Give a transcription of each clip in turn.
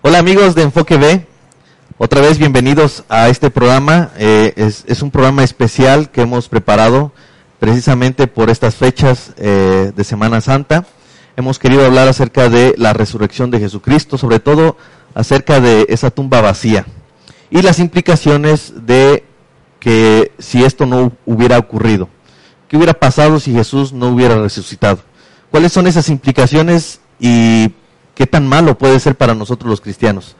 Hola amigos de Enfoque B, otra vez bienvenidos a este programa. Eh, es, un programa especial que hemos preparado precisamente por estas fechas eh, de Semana Santa. Hemos querido hablar acerca de la resurrección de Jesucristo, sobre todo acerca de esa tumba vacía y las implicaciones de que si esto no hubiera ocurrido, qué hubiera pasado si Jesús no hubiera resucitado, cuáles son esas implicaciones y qué tan malo puede ser para nosotros los cristianos.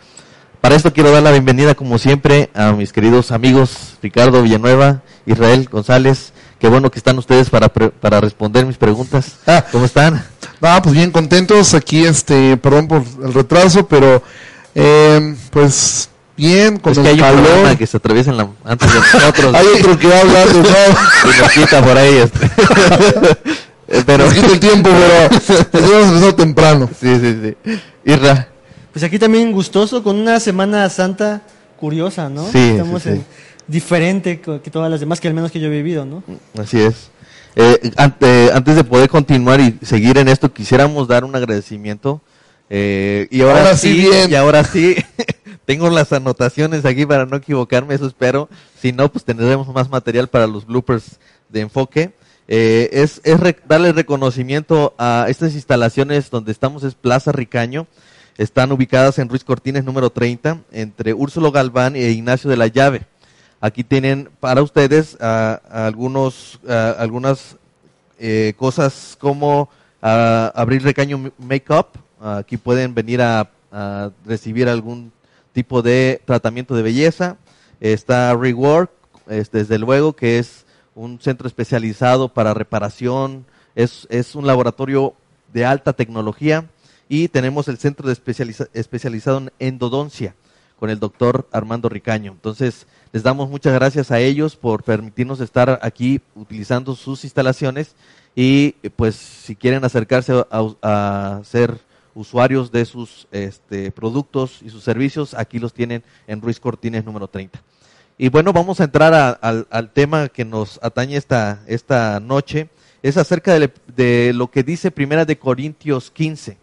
Para esto quiero dar la bienvenida, como siempre, a mis queridos amigos Ricardo Villanueva, Israel González. Qué bueno que están ustedes para, para responder mis preguntas. Ah, ¿Cómo están? Ah, pues bien contentos. Aquí, este, perdón por el retraso, pero eh, pues bien, con es el que hay calor. un programa que se atraviesa en la, antes de nosotros. hay otro que va a hablar de no. y nos quita por ahí. Este. pero nos quita el tiempo, pero hemos empezado temprano. Sí, sí, sí. Irra. Pues aquí también gustoso, con una Semana Santa curiosa, ¿no? Sí, Estamos sí, sí. en- diferente que todas las demás, que al menos que yo he vivido, ¿no? Así es. Eh, ante- antes de poder continuar y seguir en esto, quisiéramos dar un agradecimiento. eh, y ahora, Ahora sí, sí, bien. y ahora sí, tengo las anotaciones aquí para no equivocarme, eso espero. Si no, pues tendremos más material para los bloopers de enfoque. Eh, es es re- darle reconocimiento a estas instalaciones donde estamos, es Plaza Ricaño. Están ubicadas en Ruiz Cortines número 30, entre Úrsulo Galván e Ignacio de la Llave. Aquí tienen para ustedes ah, algunos, ah, algunas eh, cosas como ah, abrir recaño makeup. Aquí pueden venir a, a recibir algún tipo de tratamiento de belleza. Está Rework, es, desde luego, que es un centro especializado para reparación. Es, es un laboratorio de alta tecnología. Y tenemos el centro de especializa- especializado en endodoncia con el doctor Armando Ricaño. Entonces, les damos muchas gracias a ellos por permitirnos estar aquí utilizando sus instalaciones y pues si quieren acercarse a, a ser usuarios de sus este, productos y sus servicios, aquí los tienen en Ruiz Cortines número 30. Y bueno, vamos a entrar a- al, tema que nos atañe esta, esta noche. Es acerca de, lo que dice Primera de Corintios 15.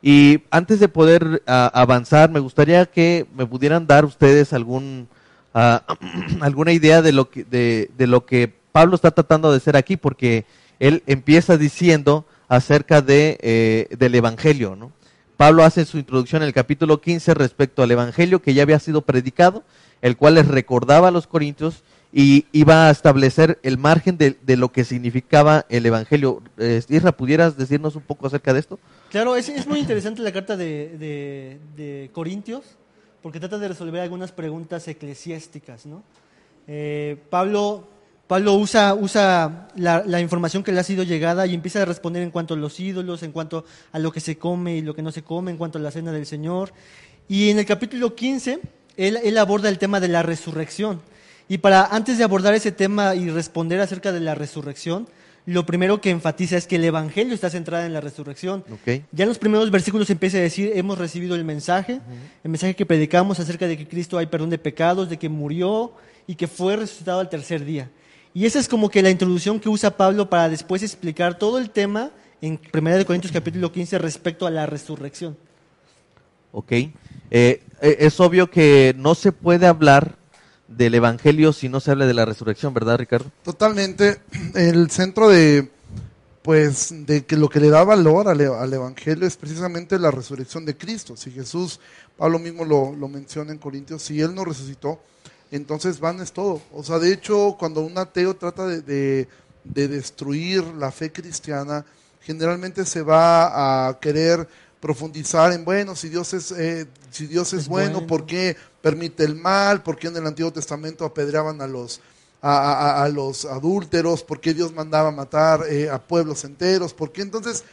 Y antes de poder avanzar, me gustaría que me pudieran dar ustedes algún alguna idea de lo que de, de lo que Pablo está tratando de hacer aquí, porque él empieza diciendo acerca de eh, del evangelio, ¿no? Pablo hace su introducción en el capítulo 15 respecto al evangelio que ya había sido predicado, el cual les recordaba a los corintios y iba a establecer el margen de, de lo que significaba el evangelio. Eh, Isra, ¿pudieras decirnos un poco acerca de esto? Claro, es, es muy interesante la carta de, de- de Corintios, porque trata de resolver algunas preguntas eclesiásticas, ¿no? Eh, Pablo, Pablo usa, usa la, la información que le ha sido llegada y empieza a responder en cuanto a los ídolos, en cuanto a lo que se come y lo que no se come, en cuanto a la cena del Señor. Y en el capítulo 15, él, él aborda el tema de la resurrección. Y para antes de abordar ese tema y responder acerca de la resurrección, lo primero que enfatiza es que el Evangelio está centrado en la resurrección. Ya en los primeros versículos empieza a decir, hemos recibido el mensaje, el mensaje que predicamos acerca de que Cristo hay perdón de pecados, de que murió y que fue resucitado al tercer día. Y esa es como que la introducción que usa Pablo para después explicar todo el tema en 1 Corintios capítulo 15 respecto a la resurrección. Ok. Eh, eh, es obvio que no se puede hablar del Evangelio si no se habla de la resurrección, ¿verdad, Ricardo? Totalmente. El centro de, pues, de que lo que le da valor al, e- al Evangelio es precisamente la resurrección de Cristo. Si Jesús, Pablo mismo lo, lo menciona en Corintios, si Él no resucitó, entonces van es todo. O sea, de hecho, cuando un ateo trata de, de- de destruir la fe cristiana, generalmente se va a querer profundizar en, bueno, si Dios es, eh, si Dios es, Es bueno, bueno. ¿por qué permite el mal? ¿Por qué en el Antiguo Testamento apedreaban a los, a, a- a los adúlteros? ¿Por qué Dios mandaba matar eh, a pueblos enteros? ¿Por qué entonces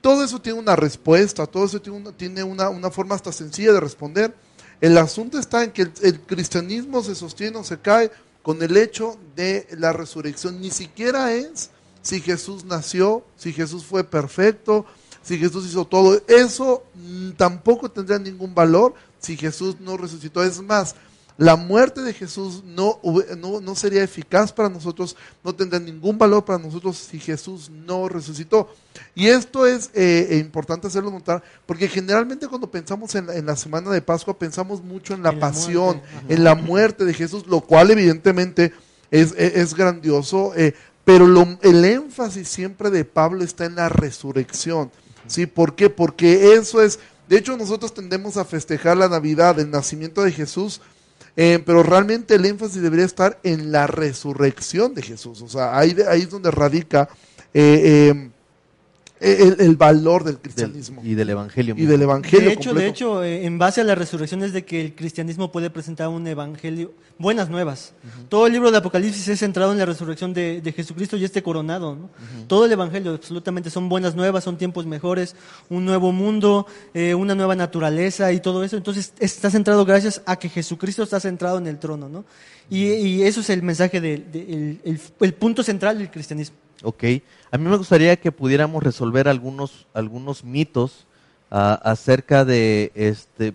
todo eso tiene una respuesta, todo eso tiene una, tiene una, una forma hasta sencilla de responder. El asunto está en que el, el cristianismo se sostiene o se cae con el hecho de la resurrección. Ni siquiera es si Jesús nació, si Jesús fue perfecto, si Jesús hizo todo. Eso mm, tampoco tendría ningún valor si Jesús no resucitó. Es más, la muerte de Jesús no, no, no sería eficaz para nosotros, no tendría ningún valor para nosotros si Jesús no resucitó. Y esto es eh, eh, importante hacerlo notar, porque generalmente cuando pensamos en, la- en la semana de Pascua pensamos mucho en la En pasión, en la muerte de Jesús, lo cual evidentemente es, es- es grandioso, eh, pero lo- el énfasis siempre de Pablo está en la resurrección. ¿Sí? ¿Por qué? Porque eso es, de hecho nosotros tendemos a festejar la Navidad, el nacimiento de Jesús, eh, pero realmente el énfasis debería estar en la resurrección de Jesús. O sea, ahí, es donde radica eh, eh, el, el valor del Del- cristianismo y del evangelio. y mismo. del evangelio. De hecho, de hecho, eh, en base a la resurrección es de que el cristianismo puede presentar un evangelio, buenas nuevas. Todo el libro de Apocalipsis es centrado en la resurrección de, de Jesucristo y este coronado. ¿no? Todo el evangelio absolutamente son buenas nuevas, son tiempos mejores, un nuevo mundo, eh, una nueva naturaleza y todo eso. Entonces está centrado gracias a que Jesucristo está centrado en el trono. ¿no? Y, y eso es el mensaje, del de- el- el- el punto central del cristianismo. Ok. A mí me gustaría que pudiéramos resolver algunos, algunos mitos ah, acerca de, este,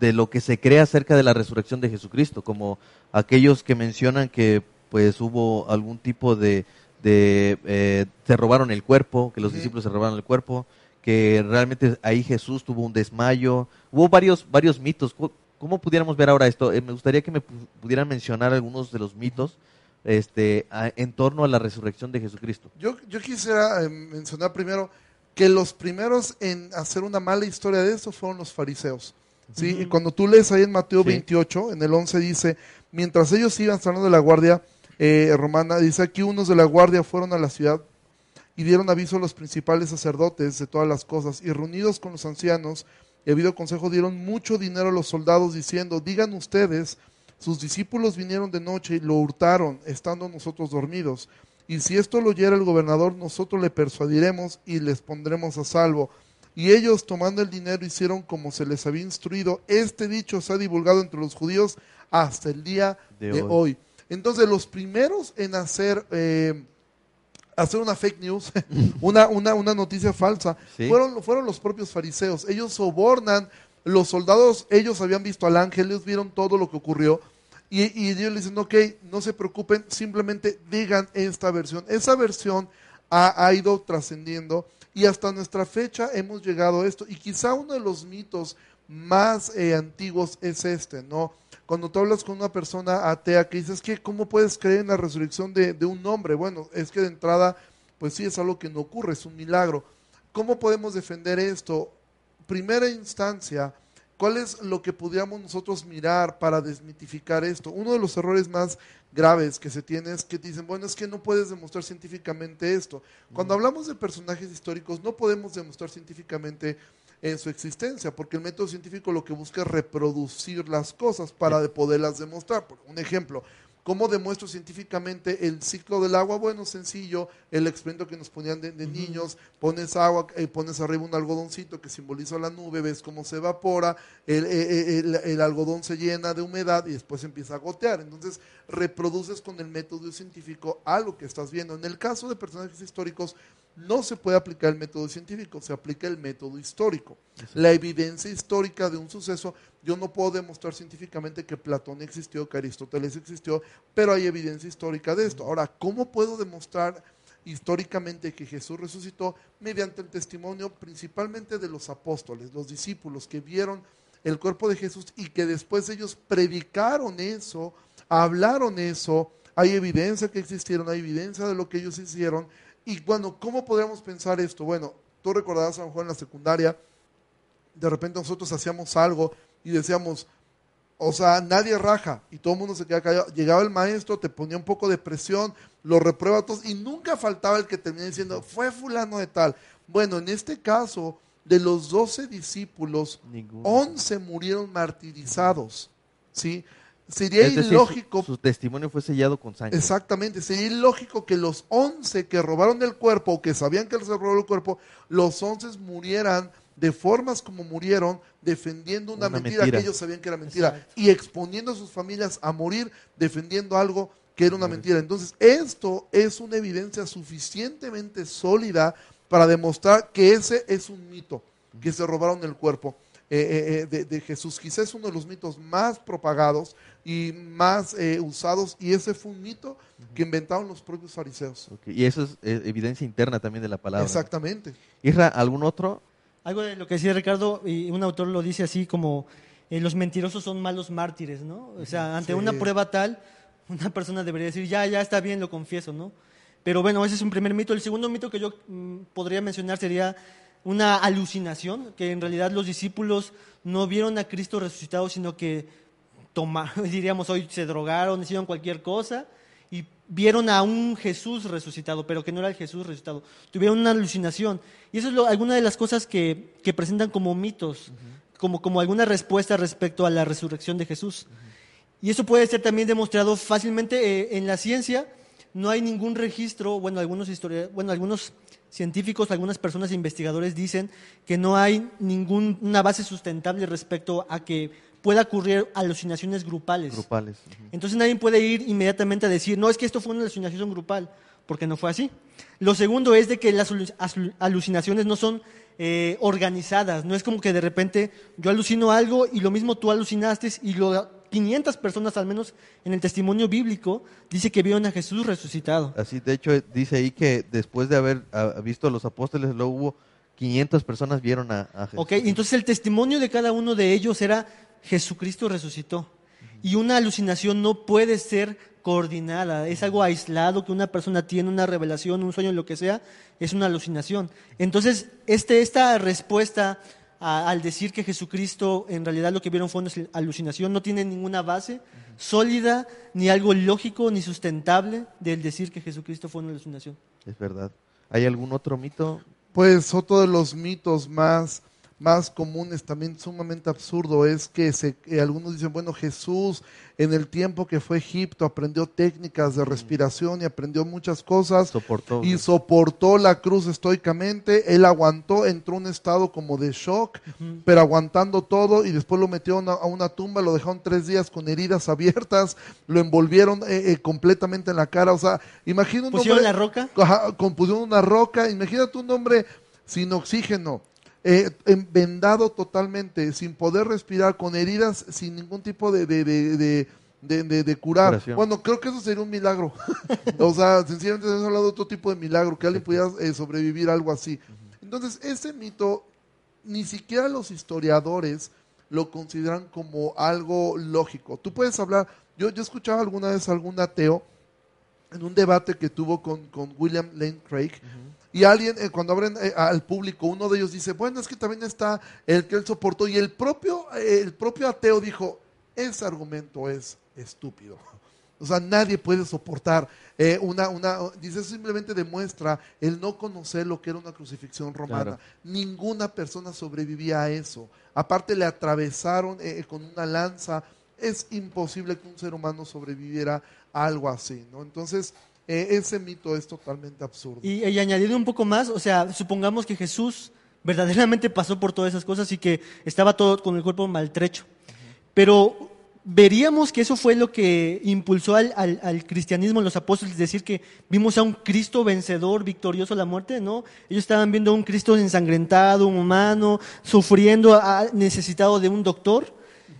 de lo que se cree acerca de la resurrección de Jesucristo, como aquellos que mencionan que pues hubo algún tipo de, de eh, se robaron el cuerpo, que los discípulos se robaron el cuerpo, que realmente ahí Jesús tuvo un desmayo. Hubo varios, varios mitos. ¿Cómo- ¿Cómo pudiéramos ver ahora esto? Eh, me gustaría que me pu- pudieran mencionar algunos de los mitos este, a- en torno a la resurrección de Jesucristo. Yo, yo quisiera eh, mencionar primero que los primeros en hacer una mala historia de esto fueron los fariseos. ¿sí? Y cuando tú lees ahí en Mateo Sí. 28, en el 11 dice, mientras ellos iban saliendo de la guardia eh, romana, dice aquí unos de la guardia fueron a la ciudad y dieron aviso a los principales sacerdotes de todas las cosas y reunidos con los ancianos y habido consejo dieron mucho dinero a los soldados diciendo, digan ustedes, sus discípulos vinieron de noche y lo hurtaron, estando nosotros dormidos. Y si esto lo oyera el gobernador, nosotros le persuadiremos y les pondremos a salvo. Y ellos, tomando el dinero, hicieron como se les había instruido. Este dicho se ha divulgado entre los judíos hasta el día De de, hoy. hoy. Entonces, los primeros en hacer, eh, hacer una fake news, una, una, una noticia falsa, Sí. fueron, fueron los propios fariseos. Ellos sobornan, los soldados, ellos habían visto al ángel, ellos vieron todo lo que ocurrió. Y, y ellos le dicen, ok, no se preocupen, simplemente digan esta versión. Esa versión ha, ido trascendiendo y hasta nuestra fecha hemos llegado a esto. Y quizá uno de los mitos más eh, antiguos es este, ¿no? Cuando tú hablas con una persona atea que dices que cómo puedes creer en la resurrección de, de un hombre, bueno, es que de entrada, pues sí es algo que no ocurre, es un milagro. ¿Cómo podemos defender esto? Primera instancia, ¿cuál es lo que pudiéramos nosotros mirar para desmitificar esto? Uno de los errores más graves que se tiene es que dicen, bueno, es que no puedes demostrar científicamente esto. Cuando hablamos de personajes históricos, no podemos demostrar científicamente en su existencia, porque el método científico lo que busca es reproducir las cosas para de poderlas demostrar. Por un ejemplo, ¿cómo demuestro científicamente el ciclo del agua? Bueno, sencillo, el experimento que nos ponían de, de niños, pones agua, eh, pones arriba un algodoncito que simboliza la nube, ves cómo se evapora, el, eh, eh, el- el algodón se llena de humedad y después empieza a gotear. Entonces, reproduces con el método científico algo que estás viendo. En el caso de personajes históricos, no se puede aplicar el método científico, se aplica el método histórico. La evidencia histórica de un suceso, yo no puedo demostrar científicamente que Platón existió, que Aristóteles existió, pero hay evidencia histórica de esto. Ahora, ¿cómo puedo demostrar históricamente que Jesús resucitó? Mediante el testimonio principalmente de los apóstoles, los discípulos que vieron el cuerpo de Jesús y que después ellos predicaron eso, hablaron eso, hay evidencia que existieron, hay evidencia de lo que ellos hicieron. Y bueno, ¿cómo podríamos pensar esto? Bueno, tú recordarás a lo mejor en la secundaria, de repente nosotros hacíamos algo y decíamos, o sea, nadie raja y todo el mundo se queda callado. Llegaba el maestro, te ponía un poco de presión, lo reprueba a todos y nunca faltaba el que terminaba diciendo, fue fulano de tal. Bueno, en este caso, de los doce discípulos, Ninguno. 11 murieron martirizados. ¿sí? Sería Es decir, ilógico su, su testimonio fue sellado con sangre. Exactamente, sería ilógico que los 11 que robaron el cuerpo o que sabían que se robó el cuerpo, los 11 murieran de formas como murieron defendiendo una, Una mentira, mentira. que ellos sabían que era mentira Exacto. y exponiendo a sus familias a morir defendiendo algo que era una mentira. Entonces, esto es una evidencia suficientemente sólida para demostrar que ese es un mito, que se robaron el cuerpo eh, eh, eh, de, de Jesús. Quizás es uno de los mitos más propagados y más eh, usados, y ese fue un mito que inventaron los propios fariseos. Y eso es eh, evidencia interna también de la palabra. Exactamente. Isra, ¿algún otro? Algo de lo que decía Ricardo, y un autor lo dice así como eh, los mentirosos son malos mártires, ¿no? O sea, ante Sí. una prueba tal, una persona debería decir, ya, ya está bien, lo confieso, ¿no? Pero bueno, ese es un primer mito. El segundo mito que yo mm, podría mencionar sería una alucinación, que en realidad los discípulos no vieron a Cristo resucitado, sino que tomaron, diríamos hoy, se drogaron, hicieron cualquier cosa y vieron a un Jesús resucitado, pero que no era el Jesús resucitado. Tuvieron una alucinación. Y eso es lo, alguna de las cosas que, que presentan como mitos, como, como alguna respuesta respecto a la resurrección de Jesús. Y eso puede ser también demostrado fácilmente eh, en la ciencia. No hay ningún registro, bueno, algunos historia- bueno, algunos científicos, algunas personas investigadores dicen que no hay ninguna base sustentable respecto a que pueda ocurrir alucinaciones grupales. Grupales. Entonces nadie puede ir inmediatamente a decir, no, es que esto fue una alucinación grupal, porque no fue así. Lo segundo es de que las alu- alu- alucinaciones no son eh, organizadas, no es como que de repente yo alucino algo y lo mismo tú alucinaste y lo, 500 personas al menos en el testimonio bíblico dice que vieron a Jesús resucitado. Así, de hecho, dice ahí que después de haber ah, visto a los apóstoles, luego hubo 500 personas vieron a, a Jesús. Ok, entonces el testimonio de cada uno de ellos era Jesucristo resucitó. Y una alucinación no puede ser coordinada, es algo aislado que una persona tiene, una revelación, un sueño, lo que sea, es una alucinación. Entonces, este, esta respuesta a- al decir que Jesucristo en realidad lo que vieron fue una alucinación no tiene ninguna base sólida, ni algo lógico, ni sustentable del decir que Jesucristo fue una alucinación. Es verdad. ¿Hay algún otro mito? Pues otro de los mitos más, más comunes, también sumamente absurdo, es que se, eh, algunos dicen, bueno, Jesús en el tiempo que fue a Egipto aprendió técnicas de respiración y aprendió muchas cosas Soportó. y soportó la cruz estoicamente, él aguantó, entró en un estado como de shock, pero aguantando todo y después lo metieron a, a una tumba, lo dejaron tres días con heridas abiertas, lo envolvieron eh, eh, completamente en la cara, o sea, imagina un ¿Pusieron hombre- la roca? Ajá, con- pusieron una roca, imagínate un hombre sin oxígeno, eh, en- vendado totalmente, sin poder respirar, con heridas, sin ningún tipo de, de, de, de- de- curar. Curación. Bueno, creo que eso sería un milagro. o sea, sencillamente estamos hablando de otro tipo de milagro, que alguien pudiera eh, sobrevivir a algo así. Entonces, ese mito, ni siquiera los historiadores lo consideran como algo lógico. Tú puedes hablar, yo, yo escuchaba alguna vez a algún ateo en un debate que tuvo con, con William Lane Craig. Y alguien, eh, cuando abren eh, al público, uno de ellos dice, bueno, es que también está el que él soportó. Y el propio, eh, el propio ateo dijo, ese argumento es estúpido. O sea, nadie puede soportar eh, una, una, dice, eso simplemente demuestra el no conocer lo que era una crucifixión romana. Claro. Ninguna persona sobrevivía a eso. Aparte le atravesaron eh, con una lanza. Es imposible que un ser humano sobreviviera a algo así, ¿no? Entonces, eh, ese mito es totalmente absurdo. Y, y añadiendo un poco más, o sea, supongamos que Jesús verdaderamente pasó por todas esas cosas y que estaba todo con el cuerpo maltrecho. Pero veríamos que eso fue lo que impulsó al, al- al cristianismo, los apóstoles, decir que vimos a un Cristo vencedor, victorioso a la muerte, ¿no? Ellos estaban viendo a un Cristo ensangrentado, humano, sufriendo, necesitado de un doctor,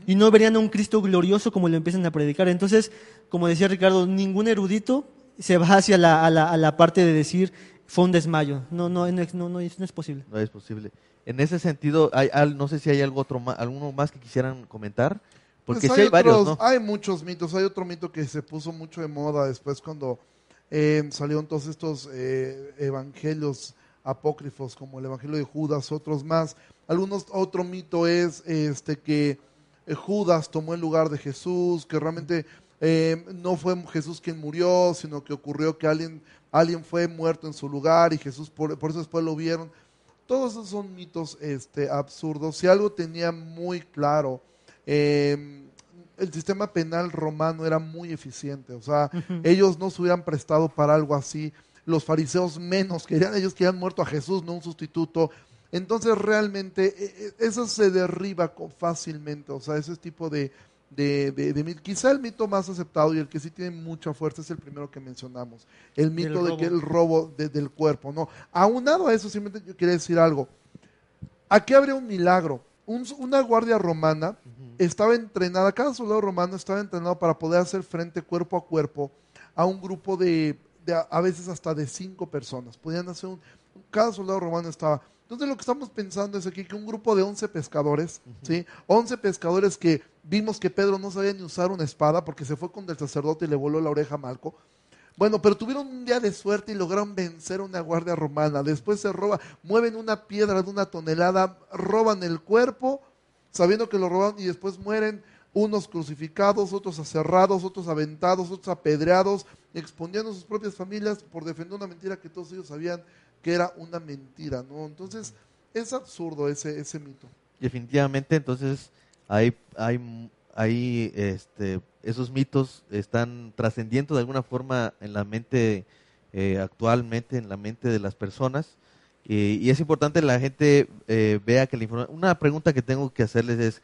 y no verían a un Cristo glorioso como lo empiezan a predicar. Entonces, como decía Ricardo, ningún erudito se va hacia la, a la, a la parte de decir fue un desmayo. No, no, no, es- no, no es, no es posible. No es posible. En ese sentido, hay, al- no sé si hay algo otro alguno más que quisieran comentar, porque Pues sí hay varios, otros- ¿no? Hay muchos mitos. Hay otro mito que se puso mucho de moda después cuando eh, salieron todos estos eh, evangelios apócrifos, como el evangelio de Judas, otros más. Algunos, otro mito es este que eh, Judas tomó el lugar de Jesús, que realmente eh, no fue Jesús quien murió, sino que ocurrió que alguien, alguien fue muerto en su lugar y Jesús, por, por eso después lo vieron. Todos esos son mitos este, absurdos. Si algo tenía muy claro, eh, el sistema penal romano era muy eficiente. O sea, ellos no se hubieran prestado para algo así. Los fariseos menos querían, ellos querían muerto a Jesús, no un sustituto. Entonces realmente eh, eh, eso se derriba fácilmente, o sea, ese tipo de, de, de- de Quizá el mito más aceptado y el que sí tiene mucha fuerza es el primero que mencionamos, el mito de que el robo de- del cuerpo, ¿no? Aunado a eso, simplemente yo quería decir algo. Aquí habría un milagro. Un- una guardia romana estaba entrenada, cada soldado romano estaba entrenado para poder hacer frente cuerpo a cuerpo a un grupo de, de a, a veces hasta de cinco personas. Podían hacer un, cada soldado romano estaba. Entonces lo que estamos pensando es aquí que un grupo de 11 pescadores, ¿sí? 11 pescadores que vimos que Pedro no sabía ni usar una espada porque se fue con el sacerdote y le voló la oreja a Malco. Bueno, pero tuvieron un día de suerte y lograron vencer a una guardia romana. Después se roba, mueven una piedra de una tonelada, roban el cuerpo, sabiendo que lo robaron y después mueren unos crucificados, otros aserrados, otros aventados, otros apedreados, exponiendo a sus propias familias por defender una mentira que todos ellos sabían que era una mentira, ¿no? Entonces, es absurdo ese, ese mito. Definitivamente, entonces hay, hay, hay este, esos mitos están trascendiendo de alguna forma en la mente eh, actualmente, en la mente de las personas. Y, es importante que la gente eh, vea que la información... Una pregunta que tengo que hacerles es,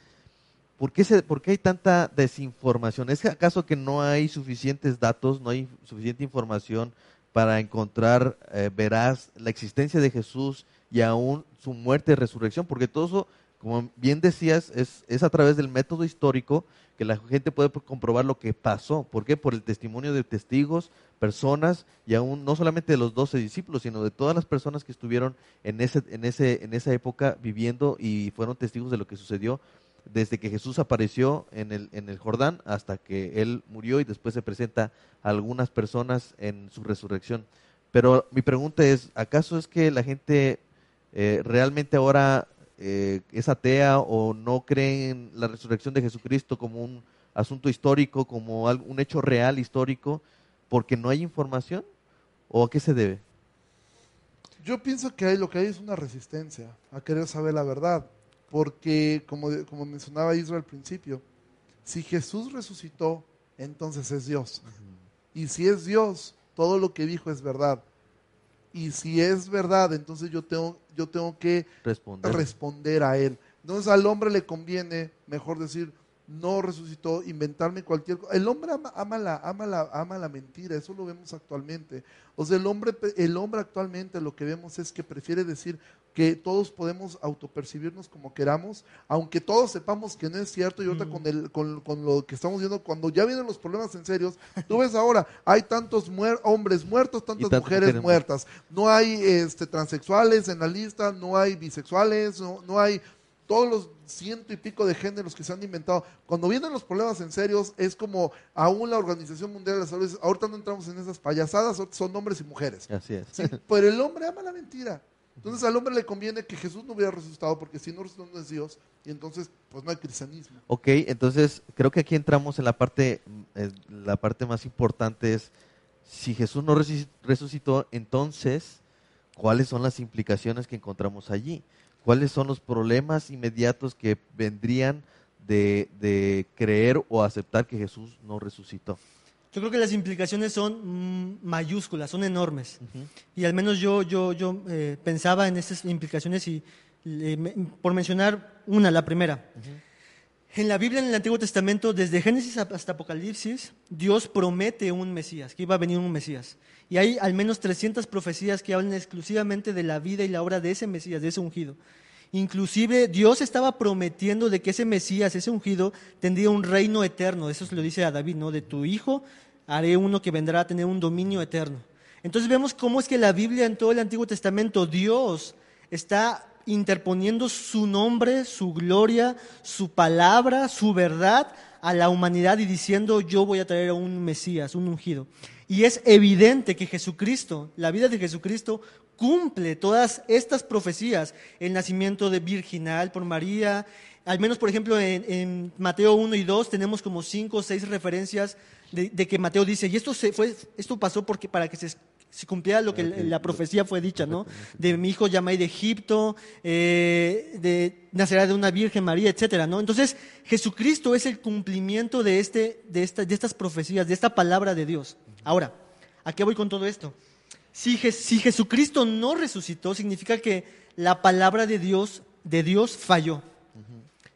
¿por qué, se, ¿por qué hay tanta desinformación? ¿Es acaso que no hay suficientes datos, no hay suficiente información para encontrar eh, veraz la existencia de Jesús y aún su muerte y resurrección? Porque todo eso, como bien decías, es, es a través del método histórico que la gente puede comprobar lo que pasó. ¿Por qué? Por el testimonio de testigos, personas y aún no solamente de los doce discípulos, sino de todas las personas que estuvieron en, ese, en, ese, en esa época viviendo y fueron testigos de lo que sucedió desde que Jesús apareció en el, en el Jordán hasta que él murió y después se presenta a algunas personas en su resurrección. Pero mi pregunta es, ¿acaso es que la gente eh, realmente ahora eh, es atea o no cree en la resurrección de Jesucristo como un asunto histórico, como un hecho real histórico, porque no hay información? ¿O a qué se debe? Yo pienso que hay, lo que hay es una resistencia a querer saber la verdad, porque como, como mencionaba Israel al principio, si Jesús resucitó, entonces es Dios. Y si es Dios, todo lo que dijo es verdad. Y si es verdad, entonces yo tengo, yo tengo que Responder. responder a él. Entonces al hombre le conviene mejor decir, no resucitó, inventarme cualquier cosa. El hombre ama, ama la, ama, la, ama la mentira, eso lo vemos actualmente. O sea, el hombre, el hombre actualmente lo que vemos es que prefiere decir que todos podemos autopercibirnos como queramos, aunque todos sepamos que no es cierto. Y ahorita Mm. con, el, con, con lo que estamos viendo, cuando ya vienen los problemas en serios, tú ves ahora, hay tantos muer- hombres muertos, tantas mujeres mujeres muertas. No hay este, transexuales en la lista, no hay bisexuales, no, no hay todos los ciento y pico de géneros que se han inventado. Cuando vienen los problemas en serios, es como aún la Organización Mundial de la Salud, dice, ahorita no entramos en esas payasadas, son hombres y mujeres. Así es. Sí, pero el hombre ama la mentira. Entonces al hombre le conviene que Jesús no hubiera resucitado, porque si no resucitó no es Dios, y entonces pues no hay cristianismo. Ok, entonces creo que aquí entramos en la parte, la parte más importante es, si Jesús no resuc- resucitó, entonces, ¿cuáles son las implicaciones que encontramos allí? ¿Cuáles son los problemas inmediatos que vendrían de, de creer o aceptar que Jesús no resucitó? Yo creo que las implicaciones son mm, mayúsculas, son enormes. Y al menos yo, yo, yo eh, pensaba en estas implicaciones y me- por mencionar una, la primera. En la Biblia, en el Antiguo Testamento, desde Génesis hasta Apocalipsis, Dios promete un Mesías, que iba a venir un Mesías. Y hay al menos 300 profecías que hablan exclusivamente de la vida y la obra de ese Mesías, de ese ungido. Inclusive Dios estaba prometiendo de que ese Mesías, ese ungido, tendría un reino eterno. Eso se lo dice a David, ¿no? De tu hijo haré uno que vendrá a tener un dominio eterno. Entonces vemos cómo es que la Biblia en todo el Antiguo Testamento, Dios está interponiendo su nombre, su gloria, su palabra, su verdad a la humanidad y diciendo yo voy a traer a un Mesías, un ungido. Y es evidente que Jesucristo, la vida de Jesucristo, cumple todas estas profecías. El nacimiento de virginal por María, al menos por ejemplo en, en Mateo 1 y 2 tenemos como cinco o seis referencias de, de que Mateo dice, y esto, se fue, esto pasó porque, para que se, se cumpliera lo que Ok. la profecía fue dicha, ¿no? De mi hijo llamé de Egipto, eh, de nacerá de una Virgen María, etcétera, ¿no? Entonces, Jesucristo es el cumplimiento de, este, de, esta- de estas profecías, de esta palabra de Dios. Ahora, ¿a qué voy con todo esto? Si, si Jesucristo no resucitó, significa que la palabra de Dios, de Dios falló.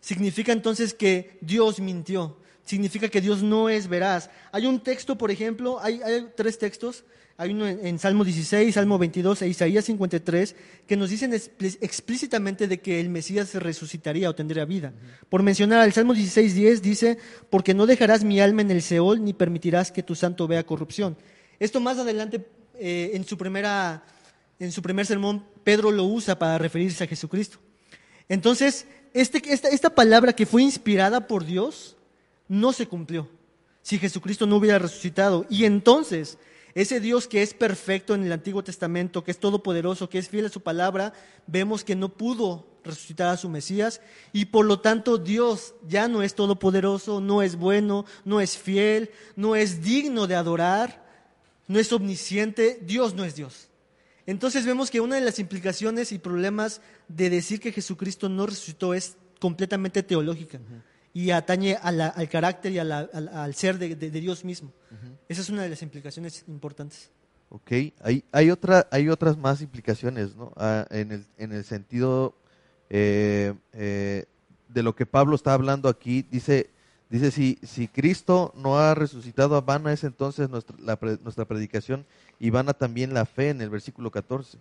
Significa entonces que Dios mintió. Significa que Dios no es veraz. Hay un texto, por ejemplo, hay, hay tres textos hay uno en, Salmo 16, Salmo 22 e Isaías 53 que nos dicen explícitamente de que el Mesías se resucitaría o tendría vida. Por mencionar, el Salmo 16, 10 dice, porque no dejarás mi alma en el Seol ni permitirás que tu santo vea corrupción. Esto más adelante, eh, en, su primera, en su primer sermón, Pedro lo usa para referirse a Jesucristo. Entonces, este, esta, esta palabra que fue inspirada por Dios no se cumplió. Si Jesucristo no hubiera resucitado. Y entonces ese Dios que es perfecto en el Antiguo Testamento, que es todopoderoso, que es fiel a su palabra, vemos que no pudo resucitar a su Mesías. Y por lo tanto Dios ya no es todopoderoso, no es bueno, no es fiel, no es digno de adorar, no es omnisciente, Dios no es Dios. Entonces vemos que una de las implicaciones y problemas de decir que Jesucristo no resucitó es completamente teológica y atañe al carácter y al, ser de, Dios mismo. Esa es una de las implicaciones importantes. Ok, hay, hay, otra, hay otras más implicaciones, ¿no? Ah, en, el, en el sentido eh, eh, de lo que Pablo está hablando aquí, dice, dice si, si Cristo no ha resucitado a vana es entonces nuestra, nuestra predicación y vana también la fe en el versículo 14.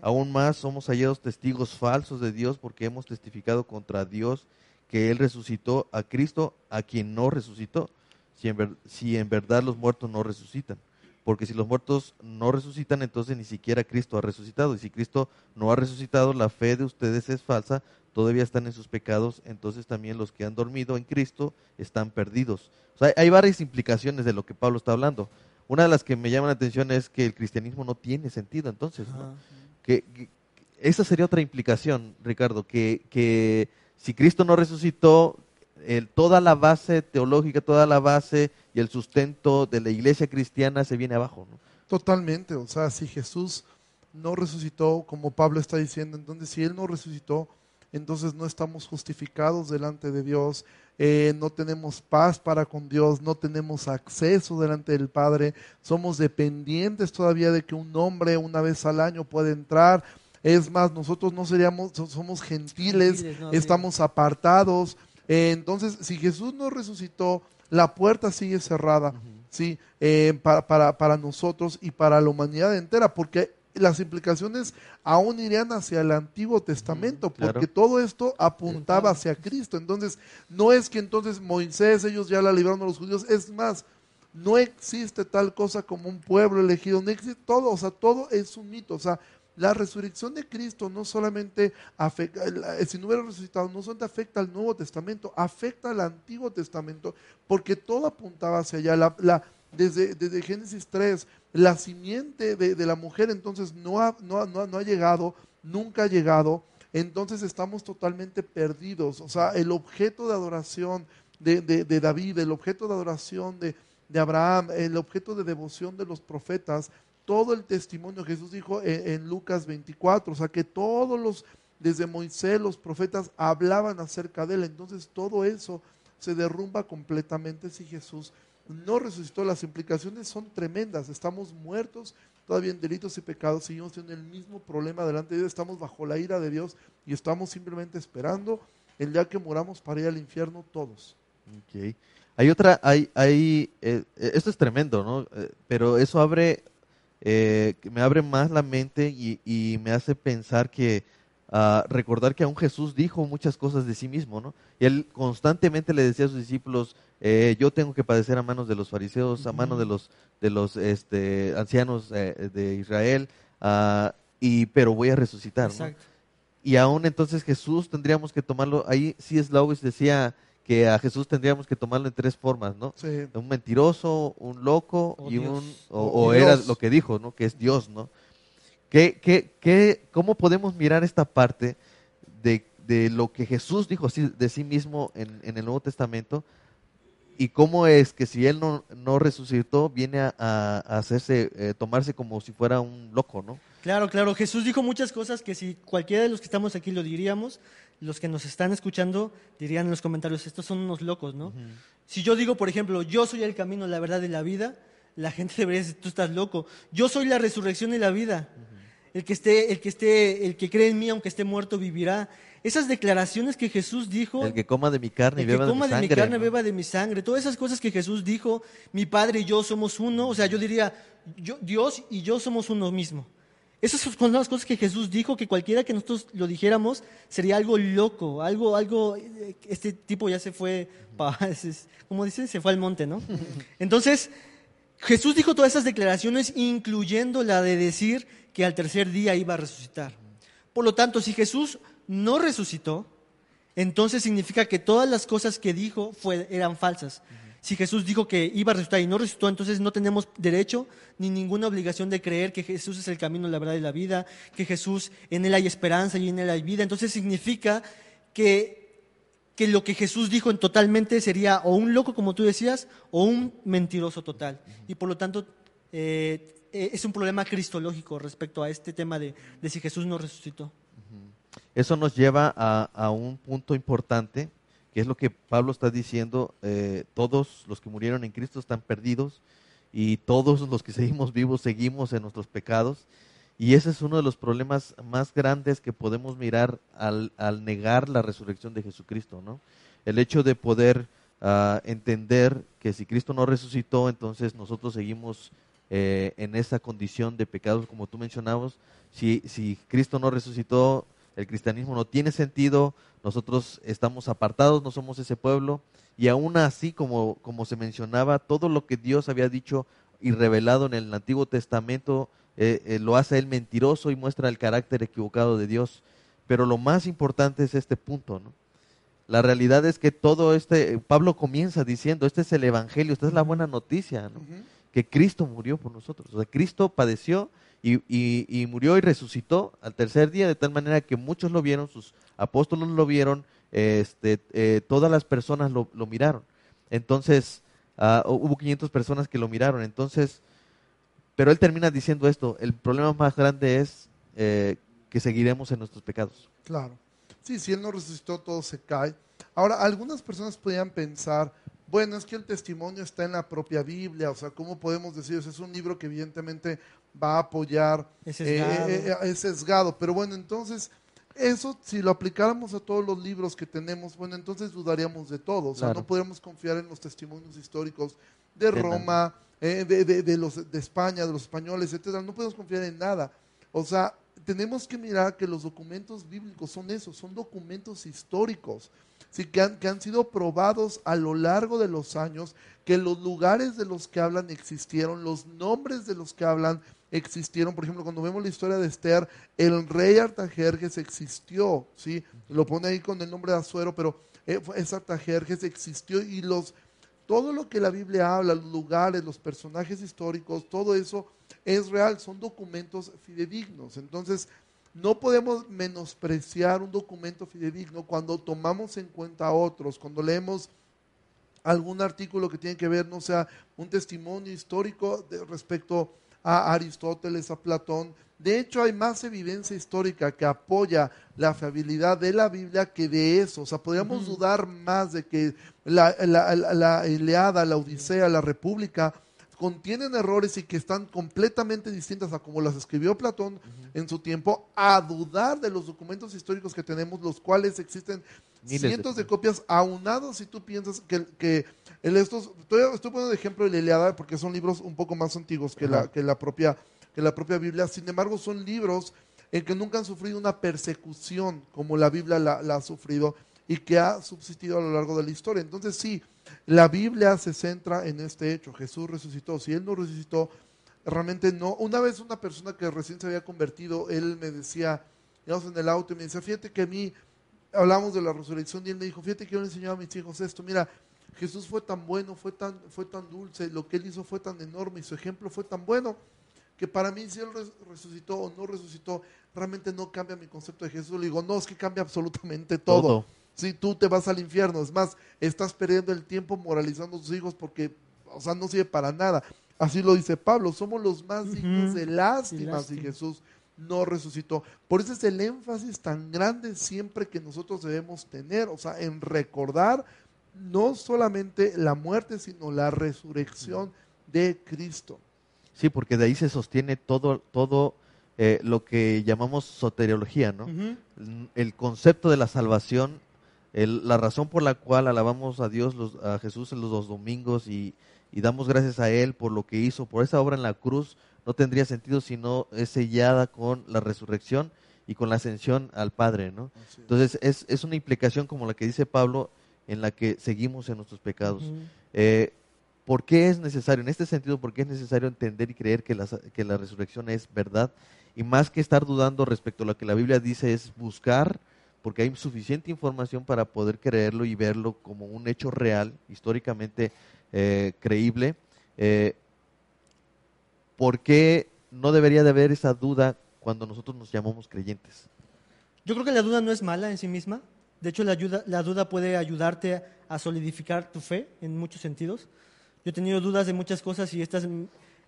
Aún más somos hallados testigos falsos de Dios porque hemos testificado contra Dios que Él resucitó a Cristo, a quien no resucitó, si en, si en verdad los muertos no resucitan. Porque si los muertos no resucitan, entonces ni siquiera Cristo ha resucitado. Y si Cristo no ha resucitado, la fe de ustedes es falsa, todavía están en sus pecados, entonces también los que han dormido en Cristo están perdidos. O sea, hay varias implicaciones de lo que Pablo está hablando. Una de las que me llama la atención es que el cristianismo no tiene sentido, entonces. Que, esa sería otra implicación, Ricardo, que, que si Cristo no resucitó, toda la base teológica, toda la base y el sustento de la iglesia cristiana se viene abajo. ¿no? Totalmente, o sea, si Jesús no resucitó, como Pablo está diciendo, entonces si Él no resucitó, entonces no estamos justificados delante de Dios, eh, no tenemos paz para con Dios, no tenemos acceso delante del Padre, somos dependientes todavía de que un hombre una vez al año pueda entrar es más, nosotros no seríamos, somos gentiles, estamos apartados. Eh, entonces, si Jesús no resucitó, la puerta sigue cerrada, ¿sí? Eh, para, para, nosotros y para la humanidad entera, porque las implicaciones aún irían hacia el Antiguo Testamento, porque todo esto apuntaba hacia Cristo. Entonces, no es que entonces Moisés, ellos ya la libraron a los judíos, es más, no existe tal cosa como un pueblo elegido, no existe todo, o sea, todo es un mito, o sea, la resurrección de Cristo no solamente afecta, si no hubiera resucitado, no solamente afecta al Nuevo Testamento, afecta al Antiguo Testamento, porque todo apuntaba hacia allá. La, desde, Génesis 3, la simiente de, la mujer entonces no ha, no, no ha llegado, nunca ha llegado, entonces estamos totalmente perdidos. O sea, el objeto de adoración de, de David, el objeto de adoración de, de Abraham, el objeto de devoción de los profetas, todo el testimonio. Jesús dijo en, Lucas 24, o sea que todos los, desde Moisés, los profetas hablaban acerca de él. Entonces todo eso se derrumba completamente si Jesús no resucitó. Las implicaciones son tremendas. Estamos muertos todavía en delitos y pecados. Seguimos teniendo el mismo problema delante de Dios. Estamos bajo la ira de Dios y estamos simplemente esperando el día que muramos para ir al infierno todos. Okay. Hay otra, hay, hay, eh, esto es tremendo, ¿no? Eh, pero eso abre eh, me abre más la mente y, me hace pensar que, uh, recordar que aún Jesús dijo muchas cosas de sí mismo, ¿no? Y él constantemente le decía a sus discípulos, eh, yo tengo que padecer a manos de los fariseos, a manos de los, de los este, ancianos eh, de Israel, uh, y, pero voy a resucitar, ¿no? Y aún entonces Jesús tendríamos que tomarlo, ahí C.S. Lewis decía, que a Jesús tendríamos que tomarlo en tres formas, ¿no? Un mentiroso, un loco y un o, era lo que dijo, ¿no? Que es Dios, ¿no? ¿Qué, qué, qué, ¿Cómo podemos mirar esta parte de, de lo que Jesús dijo de sí mismo en, en, el Nuevo Testamento y cómo es que si él no, no resucitó viene a, a hacerse eh, tomarse como si fuera un loco, ¿no? Claro, claro. Jesús dijo muchas cosas que si cualquiera de los que estamos aquí lo diríamos, los que nos están escuchando dirían en los comentarios, estos son unos locos, ¿no? Si yo digo, por ejemplo, yo soy el camino, la verdad y la vida, la gente debería decir, tú estás loco. Yo soy la resurrección y la vida. el que esté, el que esté, el que cree en mí, aunque esté muerto, vivirá. Esas declaraciones que Jesús dijo. El que coma de mi carne y El que beba de mi coma de mi sangre. carne, ¿no? beba de mi sangre. Todas esas cosas que Jesús dijo, mi Padre y yo somos uno. O sea, yo diría, yo- Dios y yo somos uno mismo. Esas son las cosas que Jesús dijo, que cualquiera que nosotros lo dijéramos sería algo loco, algo, algo, eh, este tipo ya se fue, pa- como dicen, se fue al monte, ¿no? Entonces, Jesús dijo todas esas declaraciones, incluyendo la de decir que al tercer día iba a resucitar. Por lo tanto, si Jesús no resucitó, entonces significa que todas las cosas que dijo fue- eran falsas. Si Jesús dijo que iba a resucitar y no resucitó, entonces no tenemos derecho ni ninguna obligación de creer que Jesús es el camino, la verdad y la vida, que Jesús en él hay esperanza y en él hay vida. Entonces significa que, que lo que Jesús dijo en totalmente sería o un loco, como tú decías, o un mentiroso total. Y por lo tanto, eh, eh, es un problema cristológico respecto a este tema de, de si Jesús no resucitó. Eso nos lleva a, a un punto importante, es lo que Pablo está diciendo, eh, todos los que murieron en Cristo están perdidos y todos los que seguimos vivos seguimos en nuestros pecados. Y ese es uno de los problemas más grandes que podemos mirar al, al negar la resurrección de Jesucristo, ¿no? El hecho de poder ah, entender que si Cristo no resucitó, entonces nosotros seguimos eh, en esa condición de pecados, como tú mencionabas. Si, si Cristo no resucitó, el cristianismo no tiene sentido, nosotros estamos apartados, no somos ese pueblo, y aún así, como, como se mencionaba, todo lo que Dios había dicho y revelado en el Antiguo Testamento eh, eh, lo hace él mentiroso y muestra el carácter equivocado de Dios. Pero lo más importante es este punto, ¿no? La realidad es que todo este, Pablo comienza diciendo, este es el Evangelio, esta es la buena noticia, ¿no? Que Cristo murió por nosotros. O sea, Cristo padeció y, y- murió y resucitó al tercer día, de tal manera que muchos lo vieron, sus apóstoles lo vieron, este, eh, todas las personas lo, lo miraron. Entonces, ah, hubo 500 personas que lo miraron. Entonces, pero él termina diciendo esto, el problema más grande es eh, que seguiremos en nuestros pecados. Claro. Sí, si Él no resucitó, todo se cae. Ahora, algunas personas podrían pensar, bueno, es que el testimonio está en la propia Biblia, o sea, ¿cómo podemos decir? O sea, es un libro que evidentemente va a apoyar, Es sesgado. eh, eh, es sesgado. Pero bueno, entonces, eso si lo aplicáramos a todos los libros que tenemos, bueno, entonces dudaríamos de todo. O sea, Claro. no podríamos confiar en los testimonios históricos de Roma, eh, de, de- de los, de España, de los españoles, etcétera. No podemos confiar en nada. O sea, tenemos que mirar que los documentos bíblicos son esos, son documentos históricos, sí, que, han, que han sido probados a lo largo de los años, que los lugares de los que hablan existieron, los nombres de los que hablan existieron. Por ejemplo, cuando vemos la historia de Esther, el rey Artajerjes existió, ¿sí? Lo pone ahí con el nombre de Azuero, pero eh, es Artajerjes existió y los todo lo que la Biblia habla, los lugares, los personajes históricos, todo eso es real, son documentos fidedignos. Entonces, no podemos menospreciar un documento fidedigno cuando tomamos en cuenta a otros, cuando leemos algún artículo que tiene que ver, no sea un testimonio histórico de- respecto a Aristóteles, a Platón. De hecho, hay más evidencia histórica que apoya la fiabilidad de la Biblia que de eso. O sea, podríamos dudar más de que la, la, la, la Iliada, la Odisea, la República contienen errores y que están completamente distintas a como las escribió Platón en su tiempo, a dudar de los documentos históricos que tenemos, los cuales existen Miles de cientos de copias aunados si tú piensas que, que el estos estoy, estoy poniendo de ejemplo el Iliada porque son libros un poco más antiguos que la, que la propia que la propia Biblia. Sin embargo son libros en que nunca han sufrido una persecución como la Biblia la, la ha sufrido y que ha subsistido a lo largo de la historia. Entonces sí la Biblia se centra en este hecho. Jesús resucitó. Si él no resucitó realmente no. Una vez una persona que recién se había convertido él me decía íbamos en el auto y me decía fíjate que a mí hablamos de la resurrección y él me dijo, fíjate que yo le enseñaba a mis hijos esto, mira, Jesús fue tan bueno, fue tan, fue tan dulce, lo que él hizo fue tan enorme y su ejemplo fue tan bueno que para mí si él res- resucitó o no resucitó, realmente no cambia mi concepto de Jesús. Le digo, no, es que cambia absolutamente todo. Todo. Si tú te vas al infierno, es más, estás perdiendo el tiempo moralizando a tus hijos porque, o sea, no sirve para nada. Así lo dice Pablo, somos los más dignos de lástima, si lástima. Jesús no resucitó. Por eso es el énfasis tan grande siempre que nosotros debemos tener, o sea, en recordar no solamente la muerte, sino la resurrección de Cristo. Sí, porque de ahí se sostiene todo, todo eh, lo que llamamos soteriología, ¿no? El concepto de la salvación, el- la razón por la cual alabamos a Dios, los- a Jesús en los dos domingos y, y damos gracias a Él por lo que hizo, por esa obra en la cruz, no tendría sentido si no es sellada con la resurrección y con la ascensión al Padre, ¿no? Entonces es, es una implicación como la que dice Pablo en la que seguimos en nuestros pecados. Eh, ¿Por qué es necesario, en este sentido, por qué es necesario entender y creer que la, que la resurrección es verdad? Y más que estar dudando respecto a lo que la Biblia dice, es buscar, porque hay suficiente información para poder creerlo y verlo como un hecho real, históricamente eh, creíble. Eh, ¿Por qué no debería de haber esa duda cuando nosotros nos llamamos creyentes? Yo creo que la duda no es mala en sí misma. De hecho, la, la duda puede ayudarte a solidificar tu fe en muchos sentidos. Yo he tenido dudas de muchas cosas y estas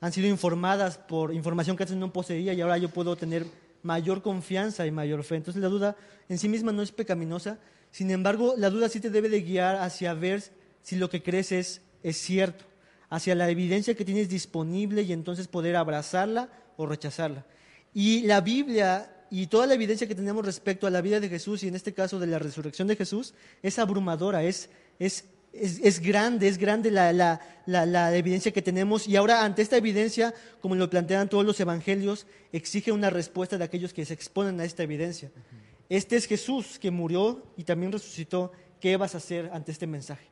han sido informadas por información que antes no poseía y ahora yo puedo tener mayor confianza y mayor fe. Entonces la duda en sí misma no es pecaminosa. Sin embargo, la duda sí te debe de guiar hacia ver si lo que crees es, es cierto, hacia la evidencia que tienes disponible y entonces poder abrazarla o rechazarla. Y la Biblia y toda la evidencia que tenemos respecto a la vida de Jesús y en este caso de la resurrección de Jesús es abrumadora, es, es, es, es grande, es grande la, la, la, la evidencia que tenemos. Y ahora ante esta evidencia, como lo plantean todos los evangelios, exige una respuesta de aquellos que se exponen a esta evidencia. Este es Jesús que murió y también resucitó. ¿Qué vas a hacer ante este mensaje?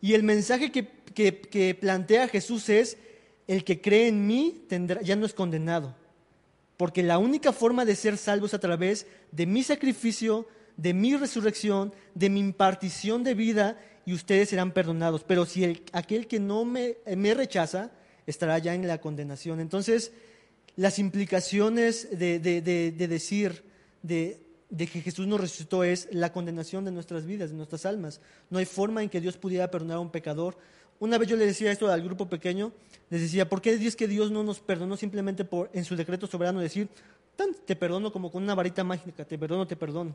Y el mensaje que, que- plantea Jesús es, el que cree en mí tendrá, ya no es condenado. Porque la única forma de ser salvo es a través de mi sacrificio, de mi resurrección, de mi impartición de vida, y ustedes serán perdonados. Pero si el- aquel que no me, me rechaza, estará ya en la condenación. Entonces, las implicaciones de- de- de decir de, de que Jesús nos resucitó es la condenación de nuestras vidas, de nuestras almas. No hay forma en que Dios pudiera perdonar a un pecador. Una vez yo le decía esto al grupo pequeño, les decía, ¿por qué es que Dios no nos perdonó simplemente por en su decreto soberano decir, "Tan, te perdono como con una varita mágica, te perdono, te perdono?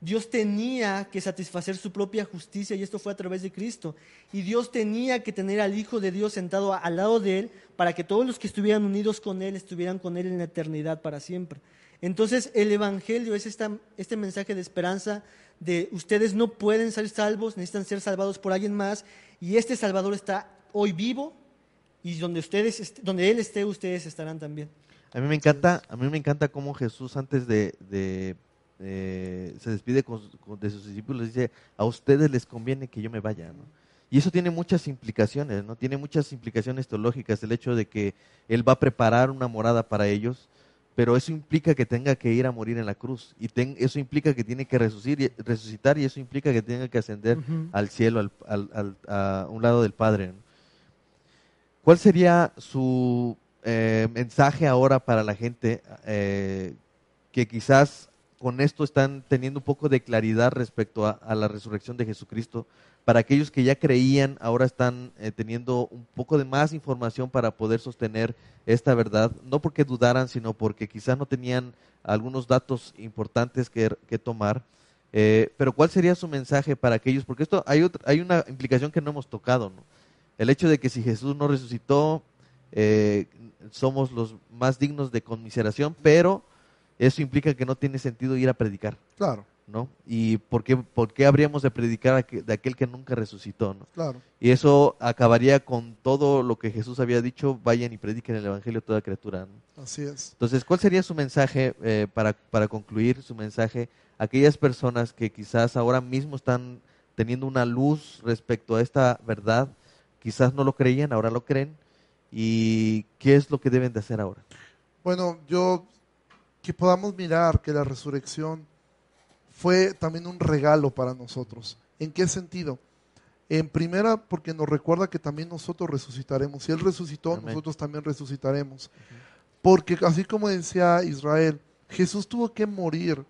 Dios tenía que satisfacer su propia justicia y esto fue a través de Cristo. Y Dios tenía que tener al Hijo de Dios sentado al lado de Él para que todos los que estuvieran unidos con Él estuvieran con Él en la eternidad para siempre. Entonces el Evangelio es esta- este mensaje de esperanza de ustedes no pueden ser salvos, necesitan ser salvados por alguien más y este Salvador está hoy vivo y donde, ustedes, donde Él esté, ustedes estarán también. A mí me encanta, a mí me encanta cómo Jesús antes de, de, eh, se despide con- de sus discípulos dice, a ustedes les conviene que yo me vaya, ¿no? Y eso tiene muchas implicaciones, ¿no? Tiene muchas implicaciones teológicas, el hecho de que Él va a preparar una morada para ellos, pero eso implica que tenga que ir a morir en la cruz, y ten- eso implica que tiene que resucitar y, eso implica que tenga que ascender al cielo, al, al- al- a un lado del Padre. ¿no? ¿Cuál sería su eh, mensaje ahora para la gente eh, que quizás con esto están teniendo un poco de claridad respecto a, a la resurrección de Jesucristo? Para aquellos que ya creían, ahora están eh, teniendo un poco de más información para poder sostener esta verdad, no porque dudaran, sino porque quizás no tenían algunos datos importantes que, tomar. Eh, pero ¿cuál sería su mensaje para aquellos? Porque esto hay, otra, hay una implicación que no hemos tocado. El hecho de que si Jesús no resucitó, eh, somos los más dignos de conmiseración, pero eso implica que no tiene sentido ir a predicar, Claro, ¿no? ¿Y por qué, por qué habríamos de predicar de aquel que nunca resucitó, ¿no? claro. Y eso acabaría con todo lo que Jesús había dicho, vayan y prediquen el Evangelio a toda criatura, ¿no? Así es. Entonces, ¿cuál sería su mensaje eh, para, para concluir su mensaje a aquellas personas que quizás ahora mismo están teniendo una luz respecto a esta verdad? Quizás no lo creían, ahora lo creen. ¿Y qué es lo que deben de hacer ahora? Bueno, yo que podamos mirar que la resurrección fue también un regalo para nosotros. ¿En qué sentido? En primera, porque nos recuerda que también nosotros resucitaremos. Si Él resucitó, Amén. nosotros también resucitaremos. Porque así como decía Israel, Jesús tuvo que morir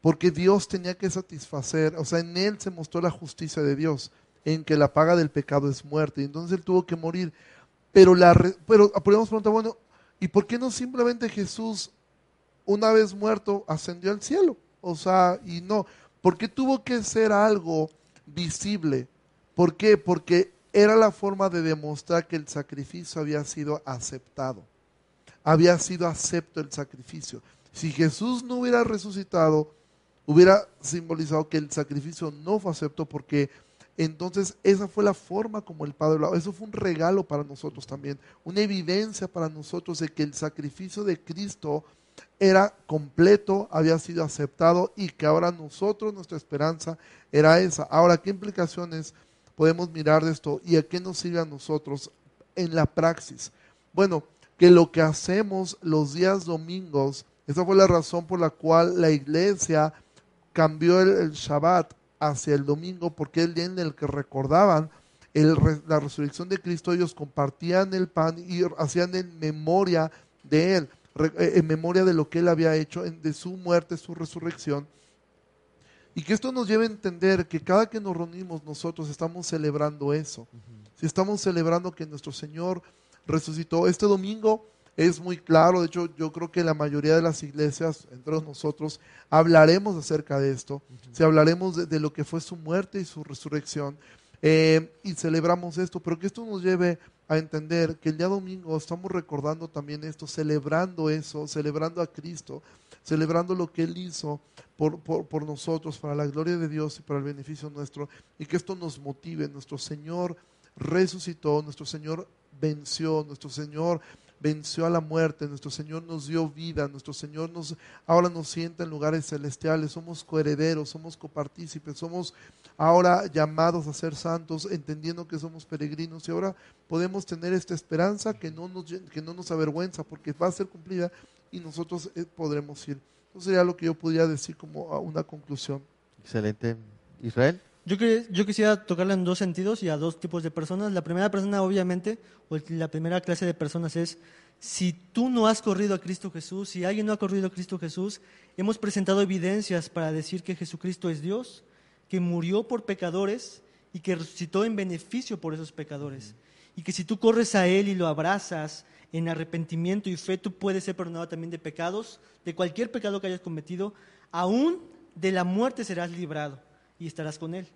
porque Dios tenía que satisfacer, o sea, en Él se mostró la justicia de Dios, en que la paga del pecado es muerte. Y entonces Él tuvo que morir. Pero, la, pero podríamos preguntar, bueno, ¿y por qué no simplemente Jesús, una vez muerto, ascendió al cielo? O sea, y no, ¿por qué tuvo que ser algo visible? ¿Por qué? Porque era la forma de demostrar que el sacrificio había sido aceptado. había sido acepto el sacrificio. Si Jesús no hubiera resucitado, hubiera simbolizado que el sacrificio no fue acepto porque entonces esa fue la forma como el Padre lo Eso fue un regalo para nosotros también, una evidencia para nosotros de que el sacrificio de Cristo era completo, había sido aceptado y que ahora nosotros, nuestra esperanza era esa. Ahora, ¿qué implicaciones podemos mirar de esto y a qué nos sirve a nosotros en la praxis? Bueno, que lo que hacemos los días domingos, esa fue la razón por la cual la iglesia cambió el, Shabbat hacia el domingo, porque el día en el que recordaban la resurrección de Cristo, ellos compartían el pan y hacían en memoria de él. Eh, en memoria de lo que Él había hecho, de su muerte, su resurrección. Y que esto nos lleve a entender que cada que nos reunimos nosotros estamos celebrando eso. Si estamos celebrando que nuestro Señor resucitó. Este domingo es muy claro, de hecho yo creo que la mayoría de las iglesias, entre nosotros, hablaremos acerca de esto. Si hablaremos de, lo que fue su muerte y su resurrección. Eh, y celebramos esto, pero que esto nos lleve a entender que el día domingo estamos recordando también esto, celebrando eso, celebrando a Cristo, celebrando lo que Él hizo por, por, nosotros, para la gloria de Dios y para el beneficio nuestro, y que esto nos motive. Nuestro Señor resucitó, nuestro Señor venció, nuestro Señor venció a la muerte, nuestro Señor nos dio vida, nuestro Señor nos ahora nos sienta en lugares celestiales, somos coherederos, somos copartícipes, somos ahora llamados a ser santos, entendiendo que somos peregrinos y ahora podemos tener esta esperanza que no nos, que no nos avergüenza porque va a ser cumplida y nosotros eh, podremos ir. Eso sería lo que yo podría decir como una conclusión. Excelente. Israel. Yo, quisiera tocarla en dos sentidos y a dos tipos de personas. La primera persona, obviamente, o la primera clase de personas es, si tú no has corrido a Cristo Jesús, si alguien no ha corrido a Cristo Jesús, hemos presentado evidencias para decir que Jesucristo es Dios, que murió por pecadores y que resucitó en beneficio por esos pecadores. Y que si tú corres a Él y lo abrazas en arrepentimiento y fe, tú puedes ser perdonado también de pecados, de cualquier pecado que hayas cometido, aún de la muerte serás librado y estarás con Él.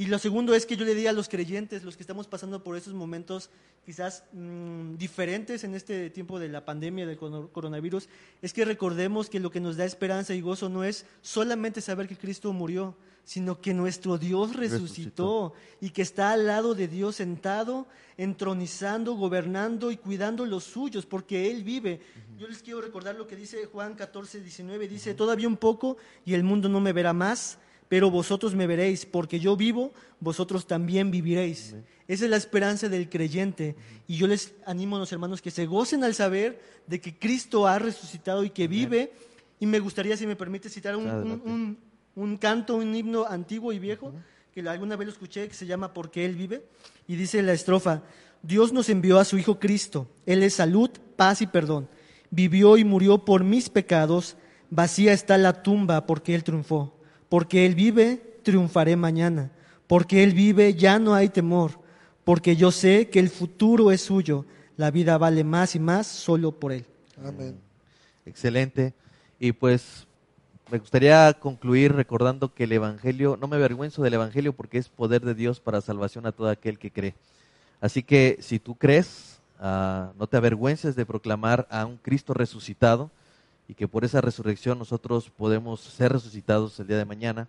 Y lo segundo es que yo le diga a los creyentes, los que estamos pasando por esos momentos quizás mm, diferentes en este tiempo de la pandemia del coronavirus, es que recordemos que lo que nos da esperanza y gozo no es solamente saber que Cristo murió, sino que nuestro Dios resucitó, y que está al lado de Dios sentado, entronizando, gobernando y cuidando los suyos, porque Él vive. Yo les quiero recordar lo que dice Juan 14, 19, dice, todavía un poco y el mundo no me verá más pero vosotros me veréis, porque yo vivo, vosotros también viviréis. Esa es la esperanza del creyente. Y yo les animo a los hermanos que se gocen al saber de que Cristo ha resucitado y que vive. Y me gustaría, si me permite, citar un, un, canto, un himno antiguo y viejo, que alguna vez lo escuché, que se llama Porque Él vive. Y dice la estrofa, Dios nos envió a su Hijo Cristo. Él es salud, paz y perdón. Vivió y murió por mis pecados. Vacía está la tumba porque Él triunfó. Porque Él vive, triunfaré mañana. Porque Él vive, ya no hay temor. Porque yo sé que el futuro es suyo. La vida vale más y más solo por Él. Amén. Excelente. Y pues me gustaría concluir recordando que el Evangelio, no me avergüenzo del Evangelio porque es poder de Dios para salvación a todo aquel que cree. Así que si tú crees, ah, no te avergüences de proclamar a un Cristo resucitado y que por esa resurrección nosotros podemos ser resucitados el día de mañana.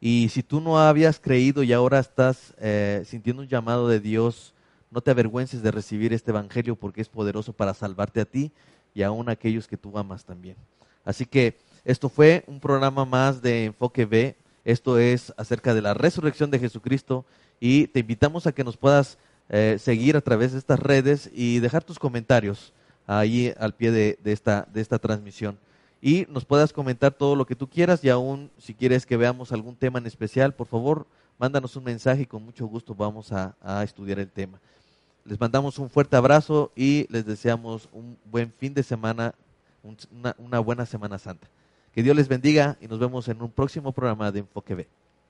Y si tú no habías creído y ahora estás eh, sintiendo un llamado de Dios, no te avergüences de recibir este Evangelio porque es poderoso para salvarte a ti y aún a aquellos que tú amas también. Así que esto fue un programa más de Enfoque B. Esto es acerca de la resurrección de Jesucristo y te invitamos a que nos puedas eh, seguir a través de estas redes y dejar tus comentarios ahí al pie de, esta, de esta transmisión. Y nos puedas comentar todo lo que tú quieras y aún si quieres que veamos algún tema en especial, por favor, mándanos un mensaje y con mucho gusto vamos a, estudiar el tema. Les mandamos un fuerte abrazo y les deseamos un buen fin de semana, una, una buena Semana Santa. Que Dios les bendiga y nos vemos en un próximo programa de Enfoque B.